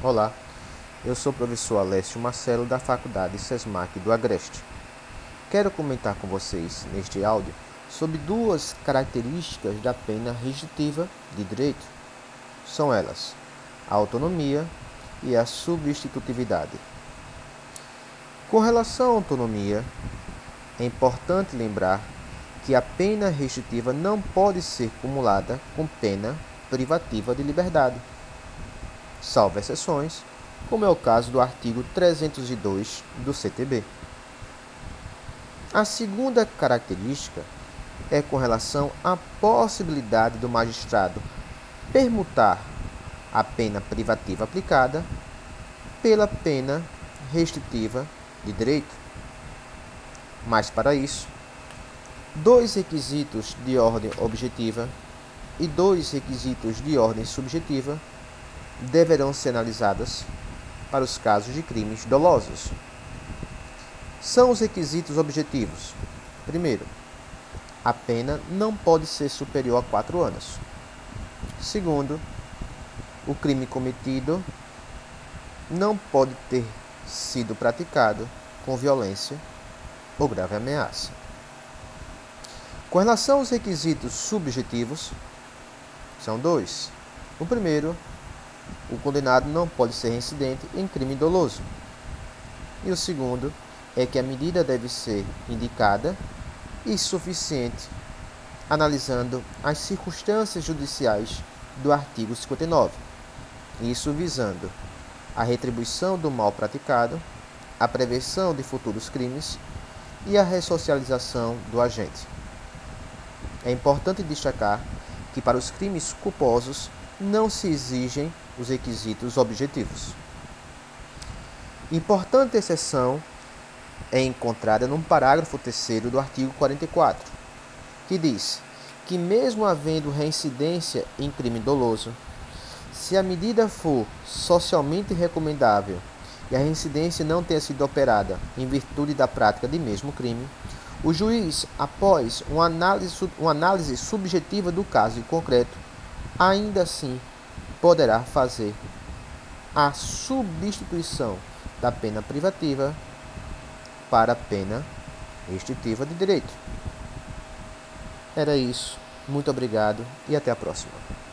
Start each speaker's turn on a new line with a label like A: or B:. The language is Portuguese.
A: Olá, eu sou o professor Alessio Marcelo da Faculdade SESMAC do Agreste. Quero comentar com vocês neste áudio sobre duas características da pena restritiva de direito. São elas a autonomia e a substitutividade. Com relação à autonomia, é importante lembrar que a pena restritiva não pode ser cumulada com pena privativa de liberdade salvo exceções, como é o caso do artigo 302 do CTB. A segunda característica é com relação à possibilidade do magistrado permutar a pena privativa aplicada pela pena restritiva de direito. Mas para isso, dois requisitos de ordem objetiva e dois requisitos de ordem subjetiva deverão ser analisadas para os casos de crimes dolosos. São os requisitos objetivos. Primeiro, a pena não pode ser superior a quatro anos. Segundo, o crime cometido não pode ter sido praticado com violência ou grave ameaça. Com relação aos requisitos subjetivos, são dois. O primeiro o condenado não pode ser reincidente em crime doloso. E o segundo é que a medida deve ser indicada e suficiente, analisando as circunstâncias judiciais do artigo 59, isso visando a retribuição do mal praticado, a prevenção de futuros crimes e a ressocialização do agente. É importante destacar que para os crimes culposos não se exigem os requisitos objetivos. Importante exceção é encontrada no parágrafo 3 do artigo 44, que diz que, mesmo havendo reincidência em crime doloso, se a medida for socialmente recomendável e a reincidência não tenha sido operada em virtude da prática de mesmo crime, o juiz, após uma análise, uma análise subjetiva do caso em concreto, ainda assim poderá fazer a substituição da pena privativa para a pena restritiva de direito. Era isso. Muito obrigado e até a próxima.